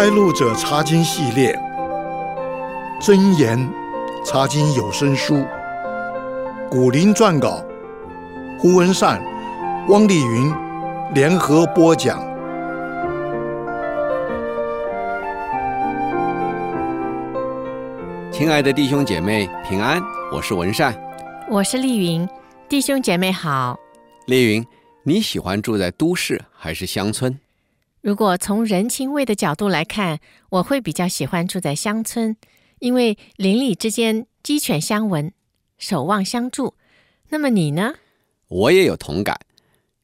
开路者查经系列，真言查经有声书，古林撰稿，胡文善、汪丽云联合播讲。亲爱的弟兄姐妹平安，我是文善，我是丽云，弟兄姐妹好。丽云，你喜欢住在都市还是乡村？如果从人情味的角度来看，我会比较喜欢住在乡村，因为邻里之间鸡犬相闻，守望相助。那么你呢？我也有同感。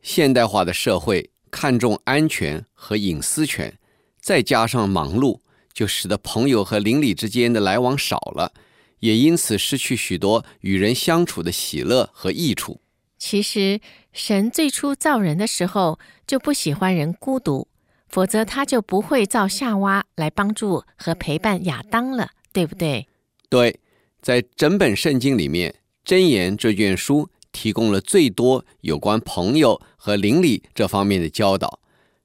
现代化的社会看重安全和隐私权，再加上忙碌，就使得朋友和邻里之间的来往少了，也因此失去许多与人相处的喜乐和益处。其实，神最初造人的时候就不喜欢人孤独。否则，他就不会造夏娃来帮助和陪伴亚当了，对不对？对，在整本圣经里面，《箴言》这卷书提供了最多有关朋友和邻里这方面的教导。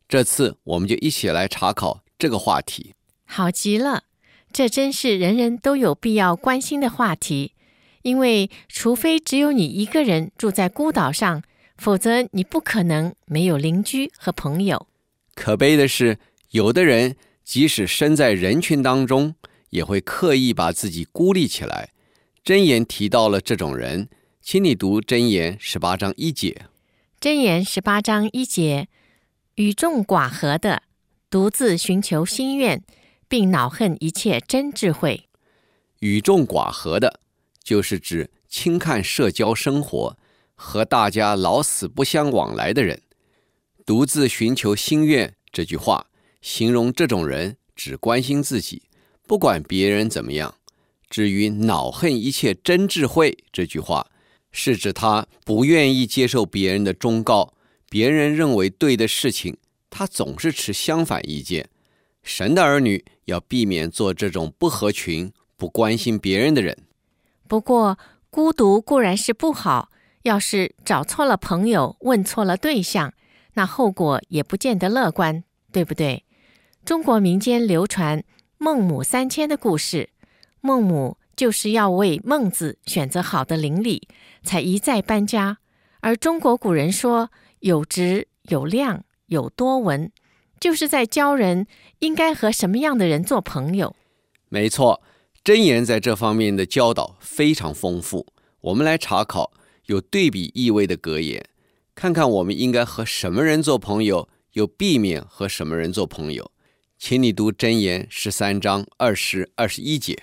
这次，我们就一起来查考这个话题。好极了，这真是人人都有必要关心的话题。因为，除非只有你一个人住在孤岛上，否则你不可能没有邻居和朋友。可悲的是，有的人即使身在人群当中，也会刻意把自己孤立起来。箴言提到了这种人，请你读箴言十八章一节。箴言十八章一节：与众寡合的，独自寻求心愿，并恼恨一切真智慧。与众寡合的，就是指轻看社交生活，和大家老死不相往来的人。独自寻求心愿这句话，形容这种人只关心自己，不管别人怎么样。至于恼恨一切真智慧这句话，是指他不愿意接受别人的忠告，别人认为对的事情，他总是持相反意见。神的儿女要避免做这种不合群、不关心别人的人。不过，孤独固然是不好，要是找错了朋友，问错了对象。那后果也不见得乐观，对不对？中国民间流传孟母三迁的故事，孟母就是要为孟子选择好的邻里，才一再搬家。而中国古人说“有直有量有多闻”，就是在教人应该和什么样的人做朋友。没错，箴言在这方面的教导非常丰富。我们来查考有对比意味的格言。看看我们应该和什么人做朋友，又避免和什么人做朋友。请你读箴言十三章二十二十一节。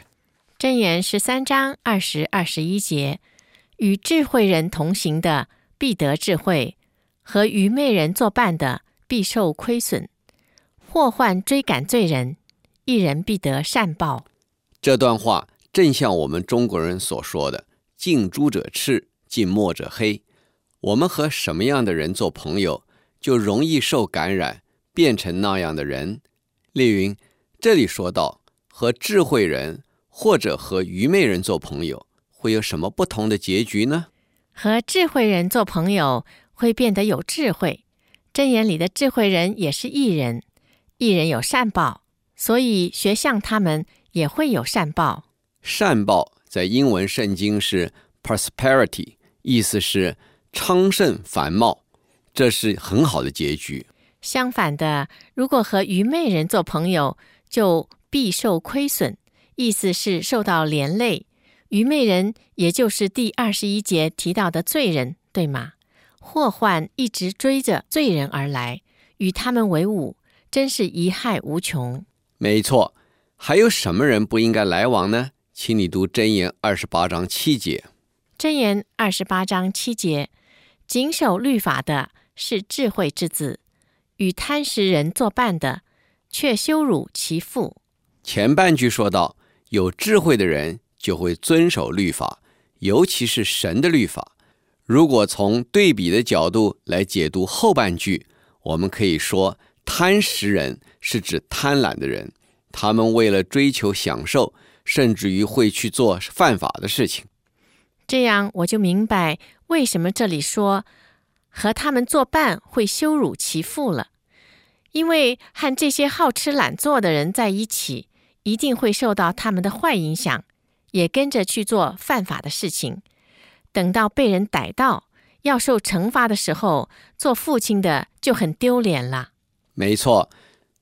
箴言十三章二十二十一节：与智慧人同行的必得智慧，和愚昧人作伴的必受亏损。祸患追赶罪人，一人必得善报。这段话正像我们中国人所说的“近朱者赤，近墨者黑”。我们和什么样的人做朋友，就容易受感染，变成那样的人。丽云，这里说到和智慧人或者和愚昧人做朋友，会有什么不同的结局呢？和智慧人做朋友，会变得有智慧。箴言里的智慧人也是艺人，艺人有善报，所以学像他们也会有善报。善报在英文圣经是 prosperity，意思是。昌盛繁茂，这是很好的结局。相反的，如果和愚昧人做朋友，就必受亏损，意思是受到连累。愚昧人也就是第二十一节提到的罪人，对吗？祸患一直追着罪人而来，与他们为伍，真是贻害无穷。没错，还有什么人不应该来往呢？请你读箴言二十八章七节。箴言二十八章七节。谨守律法的是智慧之子，与贪食人作伴的，却羞辱其父。前半句说到，有智慧的人就会遵守律法，尤其是神的律法。如果从对比的角度来解读后半句，我们可以说，贪食人是指贪婪的人，他们为了追求享受，甚至于会去做犯法的事情。这样我就明白为什么这里说和他们作伴会羞辱其父了，因为和这些好吃懒做的人在一起，一定会受到他们的坏影响，也跟着去做犯法的事情。等到被人逮到，要受惩罚的时候，做父亲的就很丢脸了。没错，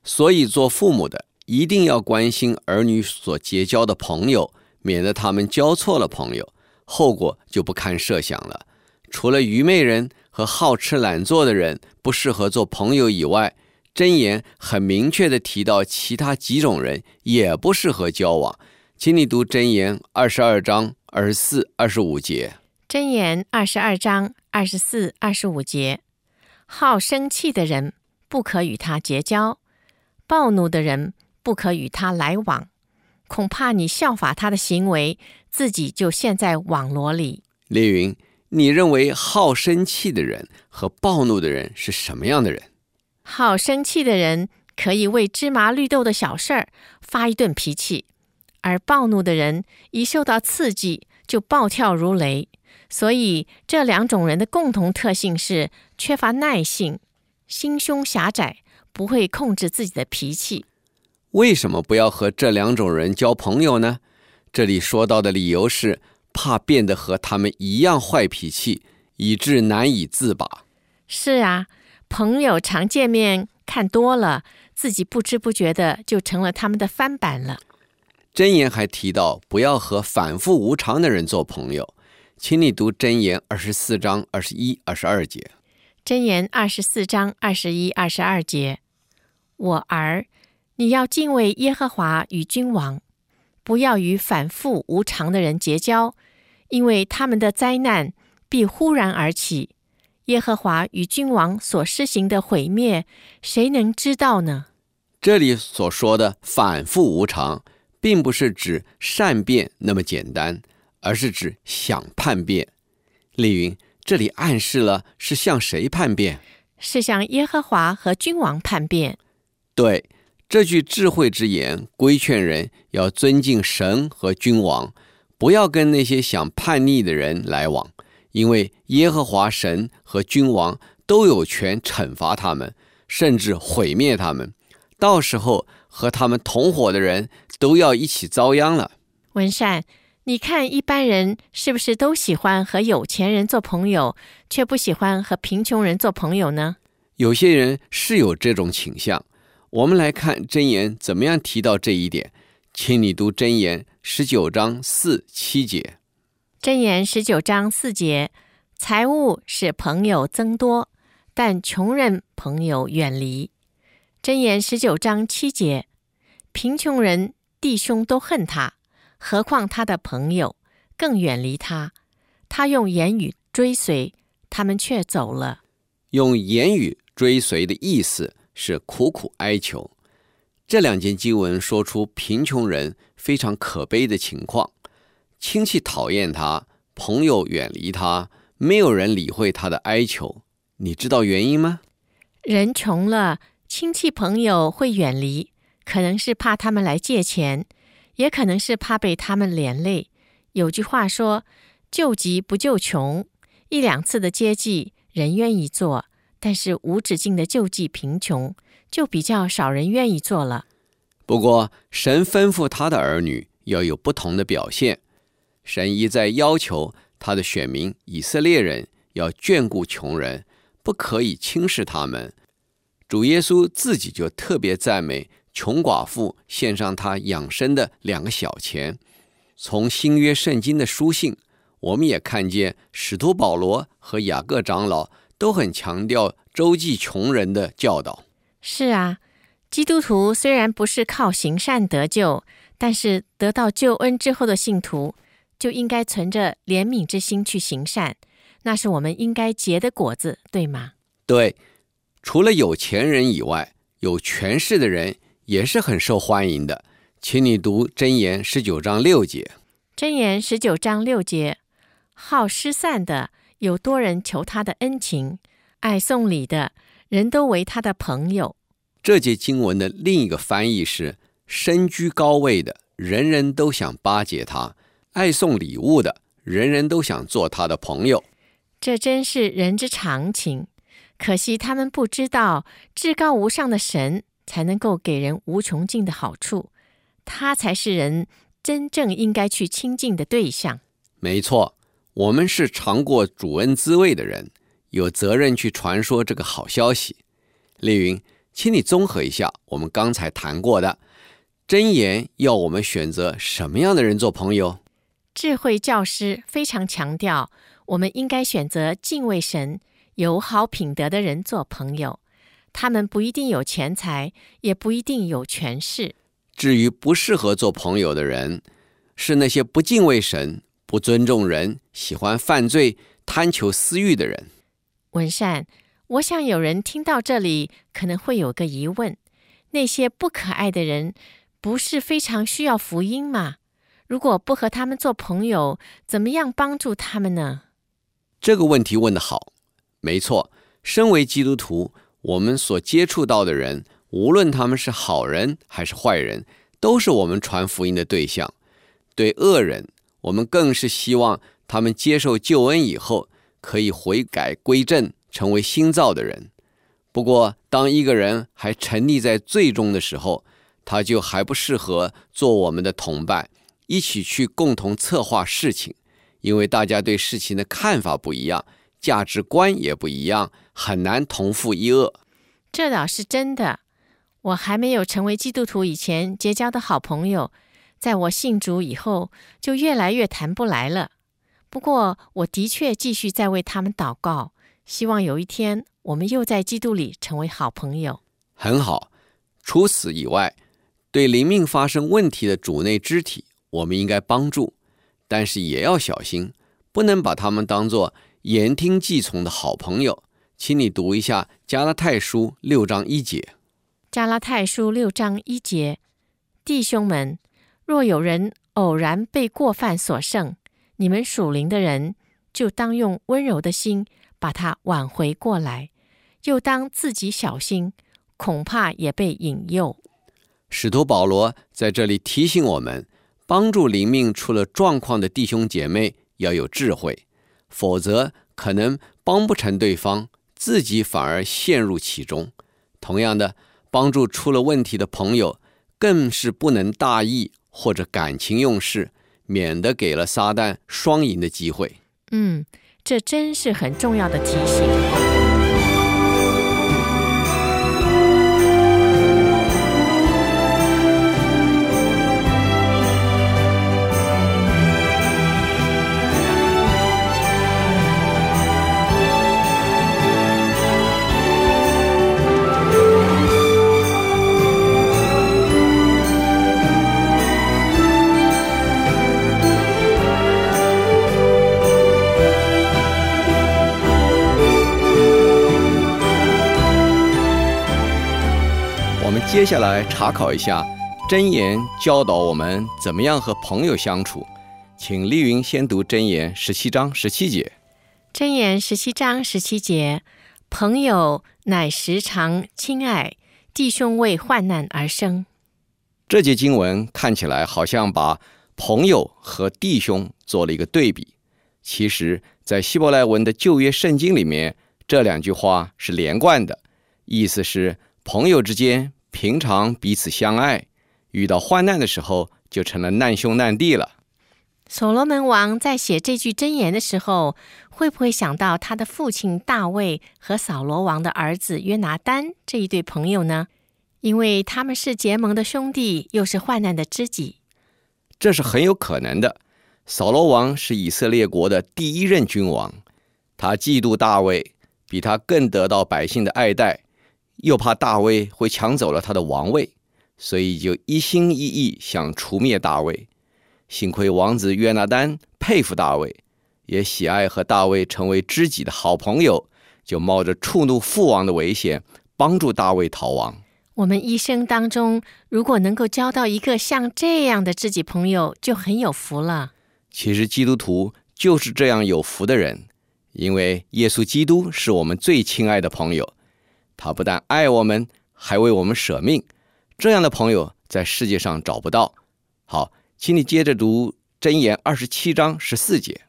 所以做父母的一定要关心儿女所结交的朋友，免得他们交错了朋友，后果就不堪设想了。除了愚昧人和好吃懒做的人不适合做朋友以外，箴言很明确地提到其他几种人也不适合交往。请你读箴言二十二章二十四、二十五节。箴言二十二章二十四、二十五节：好生气的人不可与他结交，暴怒的人不可与他来往，恐怕你效法他的行为，自己就陷在网罗里。列云。你认为好生气的人和暴怒的人是什么样的人？好生气的人可以为芝麻绿豆的小事儿发一顿脾气，而暴怒的人一受到刺激就暴跳如雷。所以这两种人的共同特性是缺乏耐性、心胸狭窄，不会控制自己的脾气。为什么不要和这两种人交朋友呢？这里说到的理由是。怕变得和他们一样坏脾气，以致难以自拔。是啊，朋友常见面看多了，自己不知不觉的就成了他们的翻版了。箴言还提到，不要和反复无常的人做朋友。请你读箴言二十四章二十一、二十二节。箴言二十四章二十一、二十二节：我儿，你要敬畏耶和华与君王，不要与反复无常的人结交。因为他们的灾难必忽然而起，耶和华与君王所施行的毁灭，谁能知道呢？这里所说的反复无常，并不是指善变那么简单，而是指想叛变。丽云，这里暗示了是向谁叛变？是向耶和华和君王叛变。对，这句智慧之言规劝人要尊敬神和君王。不要跟那些想叛逆的人来往，因为耶和华神和君王都有权惩罚他们，甚至毁灭他们。到时候和他们同伙的人都要一起遭殃了。文善，你看一般人是不是都喜欢和有钱人做朋友，却不喜欢和贫穷人做朋友呢？有些人是有这种倾向。我们来看箴言怎么样提到这一点。请你读箴言十九章四七节。箴言十九章四节：财物使朋友增多，但穷人朋友远离。箴言十九章七节：贫穷人弟兄都恨他，何况他的朋友更远离他。他用言语追随，他们却走了。用言语追随的意思是苦苦哀求。这两节经文说出贫穷人非常可悲的情况：亲戚讨厌他，朋友远离他，没有人理会他的哀求。你知道原因吗？人穷了，亲戚朋友会远离，可能是怕他们来借钱，也可能是怕被他们连累。有句话说：“救急不救穷。”一两次的接济，人愿意做。但是无止境的救济贫穷，就比较少人愿意做了。不过，神吩咐他的儿女要有不同的表现。神一再要求他的选民以色列人要眷顾穷人，不可以轻视他们。主耶稣自己就特别赞美穷寡妇献上他养生的两个小钱。从新约圣经的书信，我们也看见使徒保罗和雅各长老。都很强调周济穷人的教导。是啊，基督徒虽然不是靠行善得救，但是得到救恩之后的信徒就应该存着怜悯之心去行善，那是我们应该结的果子，对吗？对，除了有钱人以外，有权势的人也是很受欢迎的。请你读箴言十九章六节。箴言十九章六节，好失散的。有多人求他的恩情，爱送礼的人都为他的朋友。这节经文的另一个翻译是：身居高位的人人都想巴结他，爱送礼物的人人都想做他的朋友。这真是人之常情。可惜他们不知道，至高无上的神才能够给人无穷尽的好处，他才是人真正应该去亲近的对象。没错，我们是尝过主恩滋味的人，有责任去传说这个好消息。丽云，请你综合一下我们刚才谈过的箴言，要我们选择什么样的人做朋友？智慧教师非常强调，我们应该选择敬畏神、有好品德的人做朋友。他们不一定有钱财，也不一定有权势。至于不适合做朋友的人，是那些不敬畏神、不尊重人、喜欢犯罪、贪求私欲的人。文善，我想有人听到这里可能会有个疑问：那些不可爱的人，不是非常需要福音吗？如果不和他们做朋友，怎么样帮助他们呢？这个问题问得好，没错。身为基督徒，我们所接触到的人，无论他们是好人还是坏人，都是我们传福音的对象。对恶人，我们更是希望他们接受救恩以后，可以悔改归正，成为新造的人。不过，当一个人还沉溺在罪中的时候，他就还不适合做我们的同伴。一起去共同策划事情，因为大家对事情的看法不一样，价值观也不一样，很难同负一恶。这倒是真的。我还没有成为基督徒以前结交的好朋友，在我信主以后就越来越谈不来了。不过，我的确继续在为他们祷告，希望有一天我们又在基督里成为好朋友。很好。除此以外，对灵命发生问题的主内肢体。我们应该帮助，但是也要小心，不能把他们当作言听计从的好朋友。请你读一下《加拉太书》六章一节。《加拉太书》六章一节，弟兄们，若有人偶然被过犯所胜，你们属灵的人就当用温柔的心把他挽回过来，又当自己小心，恐怕也被引诱。使徒保罗在这里提醒我们。帮助灵命出了状况的弟兄姐妹要有智慧，否则可能帮不成对方，自己反而陷入其中。同样的，帮助出了问题的朋友，更是不能大意或者感情用事，免得给了撒旦双赢的机会。嗯，这真是很重要的提醒。接下来查考一下真言，教导我们怎么样和朋友相处。请丽云先读真言十七章十七节。真言十七章十七节：朋友乃时常亲爱，弟兄为患难而生。这节经文看起来好像把朋友和弟兄做了一个对比，其实，在希伯来文的旧约圣经里面，这两句话是连贯的，意思是朋友之间。平常彼此相爱，遇到患难的时候就成了难兄难弟了。所罗门王在写这句箴言的时候，会不会想到他的父亲大卫和扫罗王的儿子约拿丹这一对朋友呢？因为他们是结盟的兄弟，又是患难的知己。这是很有可能的。扫罗王是以色列国的第一任君王，他嫉妒大卫，比他更得到百姓的爱戴。又怕大卫会抢走了他的王位，所以就一心一意想除灭大卫。幸亏王子约拿丹佩服大卫，也喜爱和大卫成为知己的好朋友，就冒着触怒父王的危险，帮助大卫逃亡。我们一生当中，如果能够交到一个像这样的知己朋友，就很有福了。其实基督徒就是这样有福的人，因为耶稣基督是我们最亲爱的朋友。他不但爱我们，还为我们舍命。这样的朋友在世界上找不到。好，请你接着读箴言二十七章十四节。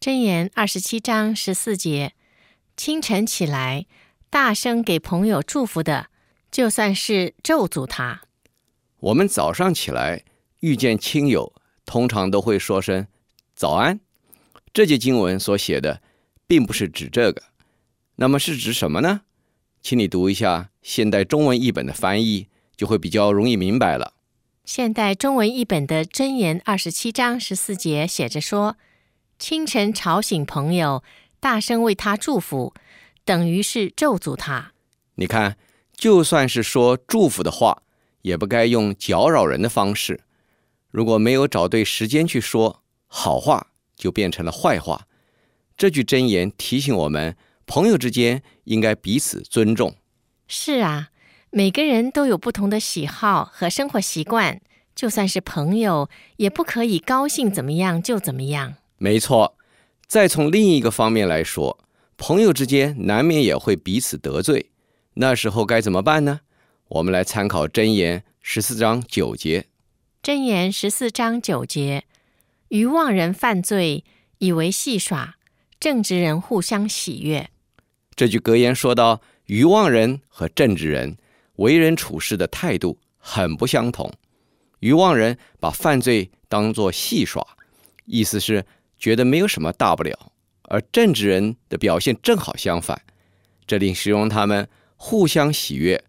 箴言二十七章十四节：清晨起来，大声给朋友祝福的，就算是咒诅他。我们早上起来遇见亲友，通常都会说声早安。这节经文所写的，并不是指这个，那么是指什么呢？请你读一下现代中文译本的翻译，就会比较容易明白了。现代中文译本的箴言二十七章十四节写着说：“清晨吵醒朋友，大声为他祝福，等于是咒诅他。”你看，就算是说祝福的话，也不该用搅扰人的方式。如果没有找对时间去说好话，就变成了坏话。这句箴言提醒我们，朋友之间应该彼此尊重。是啊，每个人都有不同的喜好和生活习惯，就算是朋友，也不可以高兴怎么样就怎么样。没错。再从另一个方面来说，朋友之间难免也会彼此得罪，那时候该怎么办呢？我们来参考箴言十四章九节。箴言十四章九节。愚妄人犯罪，以为戏耍；正直人互相喜悦。这句格言说到，愚妄人和正直人为人处事的态度很不相同。愚妄人把犯罪当作戏耍，意思是觉得没有什么大不了；而正直人的表现正好相反，这里形容他们互相喜悦。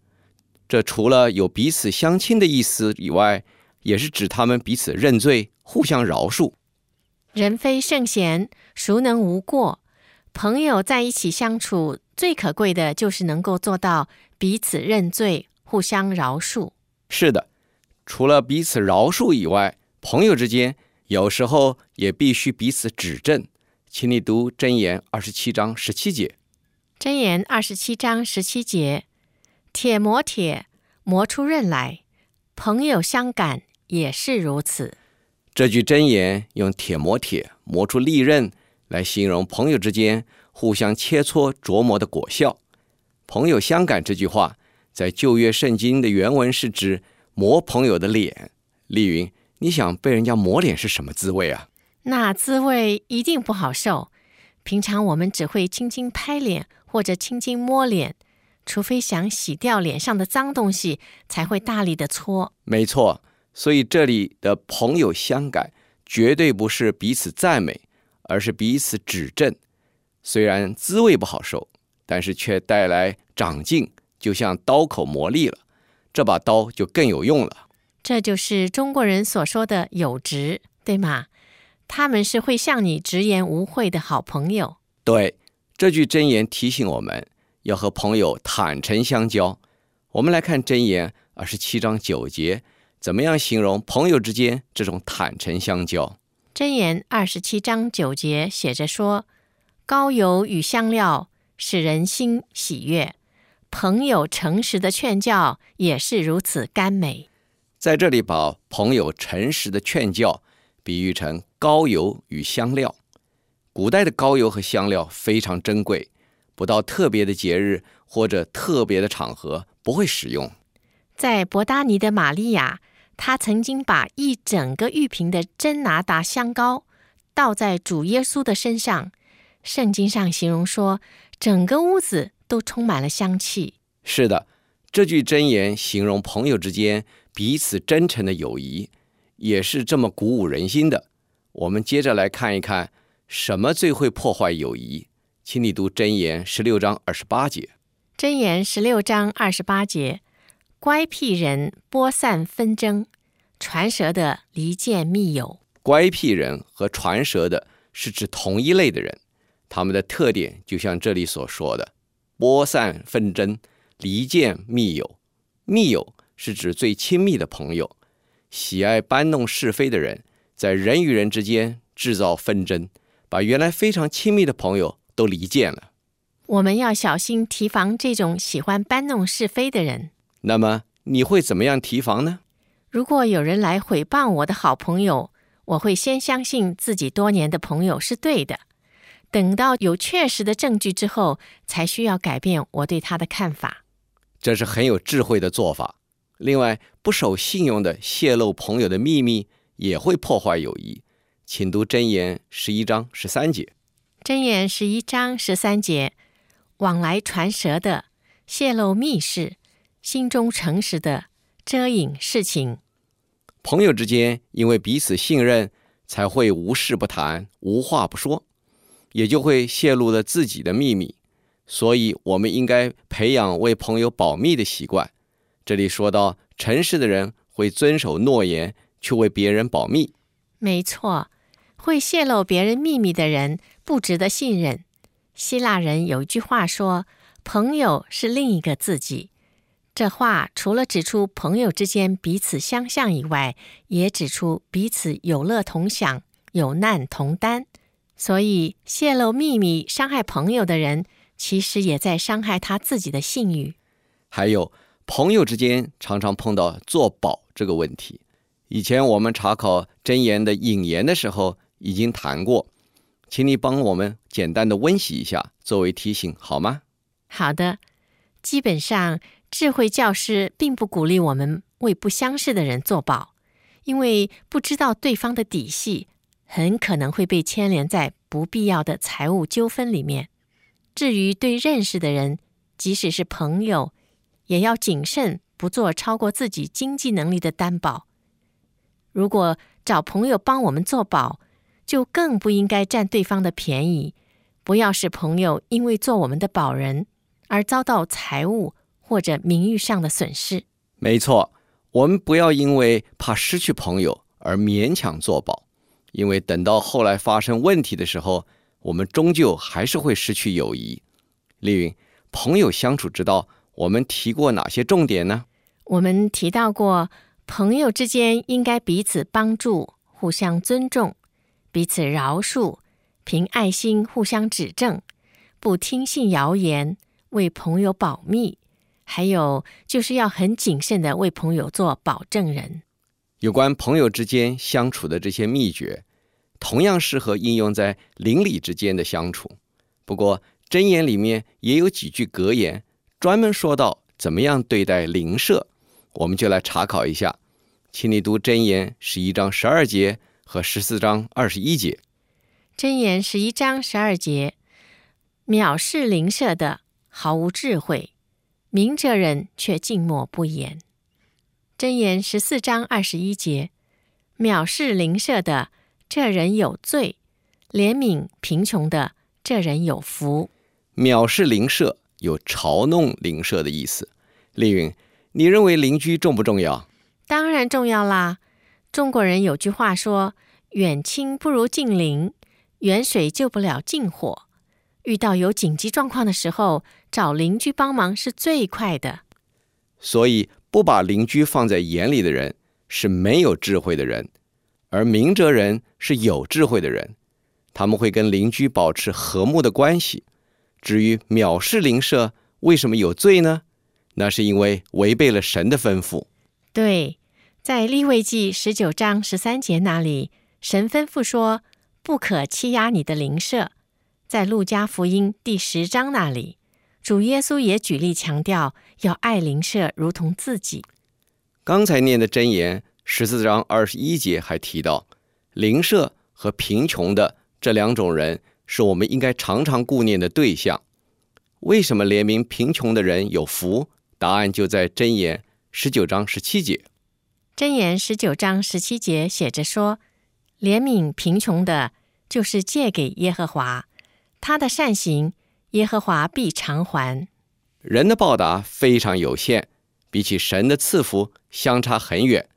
这除了有彼此相亲的意思以外，也是指他们彼此认罪。互相饶恕，人非圣贤，孰能无过？朋友在一起相处，最可贵的就是能够做到彼此认罪、互相饶恕。是的，除了彼此饶恕以外，朋友之间有时候也必须彼此指正。请你读箴言二十七章十七节。箴言二十七章十七节：铁磨铁，磨出刃来；朋友相感也是如此。这句箴言用“铁磨铁，磨出利刃”来形容朋友之间互相切磋琢磨的果效。朋友相感这句话，在旧约圣经的原文是指磨朋友的脸。丽云，你想被人家磨脸是什么滋味啊？那滋味一定不好受。平常我们只会轻轻拍脸或者轻轻摸脸，除非想洗掉脸上的脏东西，才会大力的搓。没错。所以这里的朋友相感，绝对不是彼此赞美，而是彼此指正。虽然滋味不好受，但是却带来长进，就像刀口磨砺了，这把刀就更有用了。这就是中国人所说的有直，对吗？他们是会向你直言无讳的好朋友。对，这句箴言提醒我们要和朋友坦诚相交。我们来看箴言二十七章九节。怎么样形容朋友之间这种坦诚相交？箴言二十七章九节写着说：“高油与香料使人心喜悦，朋友诚实的劝教也是如此甘美。”在这里，把朋友诚实的劝教比喻成高油与香料。古代的高油和香料非常珍贵，不到特别的节日或者特别的场合不会使用。在伯达尼的玛利亚。他曾经把一整个玉瓶的真拿达香膏倒在主耶稣的身上，圣经上形容说，整个屋子都充满了香气。是的，这句箴言形容朋友之间彼此真诚的友谊，也是这么鼓舞人心的。我们接着来看一看，什么最会破坏友谊？请你读箴言十六章二十八节。箴言十六章二十八节。乖僻人播散纷争，传舌的离间密友。乖僻人和传舌的是指同一类的人，他们的特点就像这里所说的：播散纷争，离间密友。密友是指最亲密的朋友，喜爱搬弄是非的人，在人与人之间制造纷争，把原来非常亲密的朋友都离间了。我们要小心提防这种喜欢搬弄是非的人。那么你会怎么样提防呢？如果有人来诽谤我的好朋友，我会先相信自己多年的朋友是对的，等到有确实的证据之后，才需要改变我对他的看法。这是很有智慧的做法。另外，不守信用的泄露朋友的秘密，也会破坏友谊。请读箴言十一章十三节。箴言十一章十三节：往来传舌的，泄露密事，心中诚实的遮掩事情。朋友之间因为彼此信任，才会无事不谈，无话不说，也就会泄露了自己的秘密。所以，我们应该培养为朋友保密的习惯。这里说到，诚实的人会遵守诺言，去为别人保密。没错，会泄露别人秘密的人不值得信任。希腊人有一句话说：“朋友是另一个自己。”这话除了指出朋友之间彼此相像以外，也指出彼此有乐同享、有难同担。所以，泄露秘密、伤害朋友的人，其实也在伤害他自己的信誉。还有，朋友之间常常碰到做保这个问题。以前我们查考真言的引言的时候已经谈过，请你帮我们简单的温习一下，作为提醒好吗？好的。基本上，智慧教师并不鼓励我们为不相识的人作保，因为不知道对方的底细，很可能会被牵连在不必要的财务纠纷里面。至于对认识的人，即使是朋友，也要谨慎，不做超过自己经济能力的担保。如果找朋友帮我们作保，就更不应该占对方的便宜。不要使朋友因为做我们的保人而遭到财务或者名誉上的损失。没错，我们不要因为怕失去朋友而勉强做保，因为等到后来发生问题的时候。我们终究还是会失去友谊。丽云，朋友相处之道，我们提过哪些重点呢？我们提到过，朋友之间应该彼此帮助，互相尊重，彼此饶恕，凭爱心互相指正，不听信谣言，为朋友保密。还有就是要很谨慎的为朋友做保证人。有关朋友之间相处的这些秘诀。同样适合应用在邻里之间的相处。不过，箴言里面也有几句格言，专门说到怎么样对待邻舍。我们就来查考一下，请你读箴言十一章十二节和十四章二十一节。箴言十一章十二节：藐视邻舍的毫无智慧，明哲人却静默不言。箴言十四章二十一节：藐视邻舍的。这人有罪，怜悯贫穷的，这人有福。藐视邻舍有嘲弄邻舍的意思。丽云，你认为邻居重不重要？当然重要啦。中国人有句话说：“远亲不如近邻，远水救不了近火。”遇到有紧急状况的时候，找邻居帮忙是最快的。所以，不把邻居放在眼里的人，是没有智慧的人。而明哲人是有智慧的人，他们会跟邻居保持和睦的关系。至于藐视邻舍，为什么有罪呢？那是因为违背了神的吩咐。对，在利未记十九章十三节那里，神吩咐说不可欺压你的邻舍。在路加福音第十章那里，主耶稣也举例强调要爱邻舍如同自己。刚才念的箴言。十四章二十一节还提到，邻舍和贫穷的这两种人是我们应该常常顾念的对象。为什么怜悯贫穷的人有福？答案就在箴言十九章十七节。箴言十九章十七节写着说：“怜悯贫穷的，就是借给耶和华，他的善行，耶和华必偿还。”人的报答非常有限，比起神的赐福相差很远。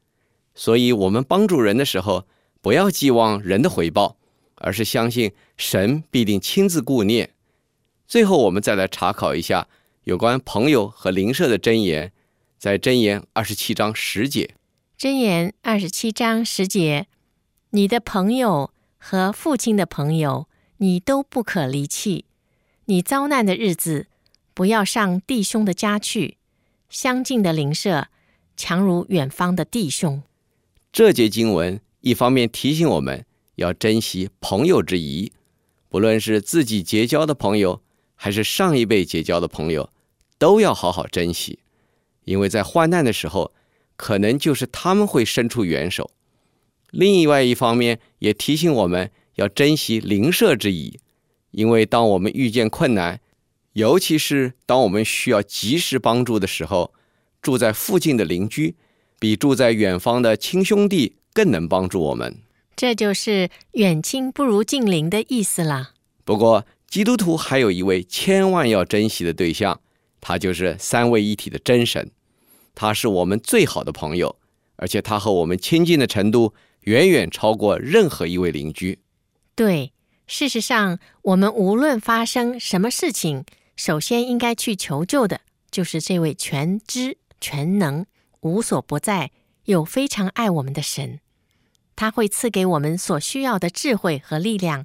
所以，我们帮助人的时候，不要寄望人的回报，而是相信神必定亲自顾念。最后，我们再来查考一下有关朋友和邻舍的箴言，在箴言二十七章十节。箴言二十七章十节：你的朋友和父亲的朋友，你都不可离弃。你遭难的日子，不要上弟兄的家去。相近的邻舍，强如远方的弟兄。这节经文一方面提醒我们要珍惜朋友之谊，不论是自己结交的朋友，还是上一辈结交的朋友，都要好好珍惜，因为在患难的时候，可能就是他们会伸出援手。另外一方面，也提醒我们要珍惜邻舍之谊，因为当我们遇见困难，尤其是当我们需要及时帮助的时候，住在附近的邻居比住在远方的亲兄弟更能帮助我们。这就是远亲不如近邻的意思啦。不过，基督徒还有一位千万要珍惜的对象，他就是三位一体的真神。他是我们最好的朋友，而且他和我们亲近的程度远远超过任何一位邻居。对，事实上，我们无论发生什么事情，首先应该去求救的，就是这位全知全能、无所不在又非常爱我们的神。他会赐给我们所需要的智慧和力量，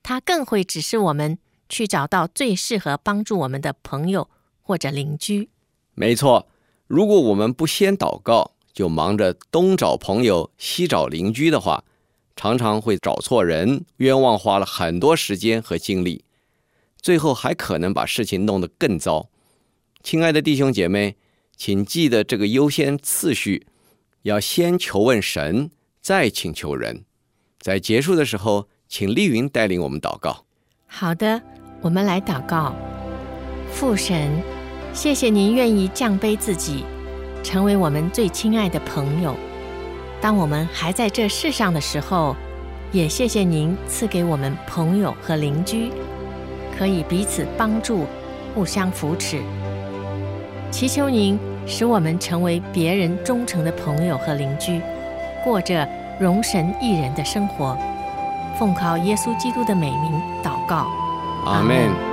他更会指示我们去找到最适合帮助我们的朋友或者邻居。没错，如果我们不先祷告，就忙着东找朋友、西找邻居的话，常常会找错人，冤枉花了很多时间和精力，最后还可能把事情弄得更糟。亲爱的弟兄姐妹，请记得这个优先次序，要先求问神。再请求人，在结束的时候，请丽云带领我们祷告。好的，我们来祷告。父神，谢谢您愿意降卑自己，成为我们最亲爱的朋友。当我们还在这世上的时候，也谢谢您赐给我们朋友和邻居，可以彼此帮助，互相扶持。祈求您使我们成为别人忠诚的朋友和邻居。过着荣神益人的生活，奉靠耶稣基督的美名祷告，阿门。